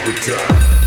all the time.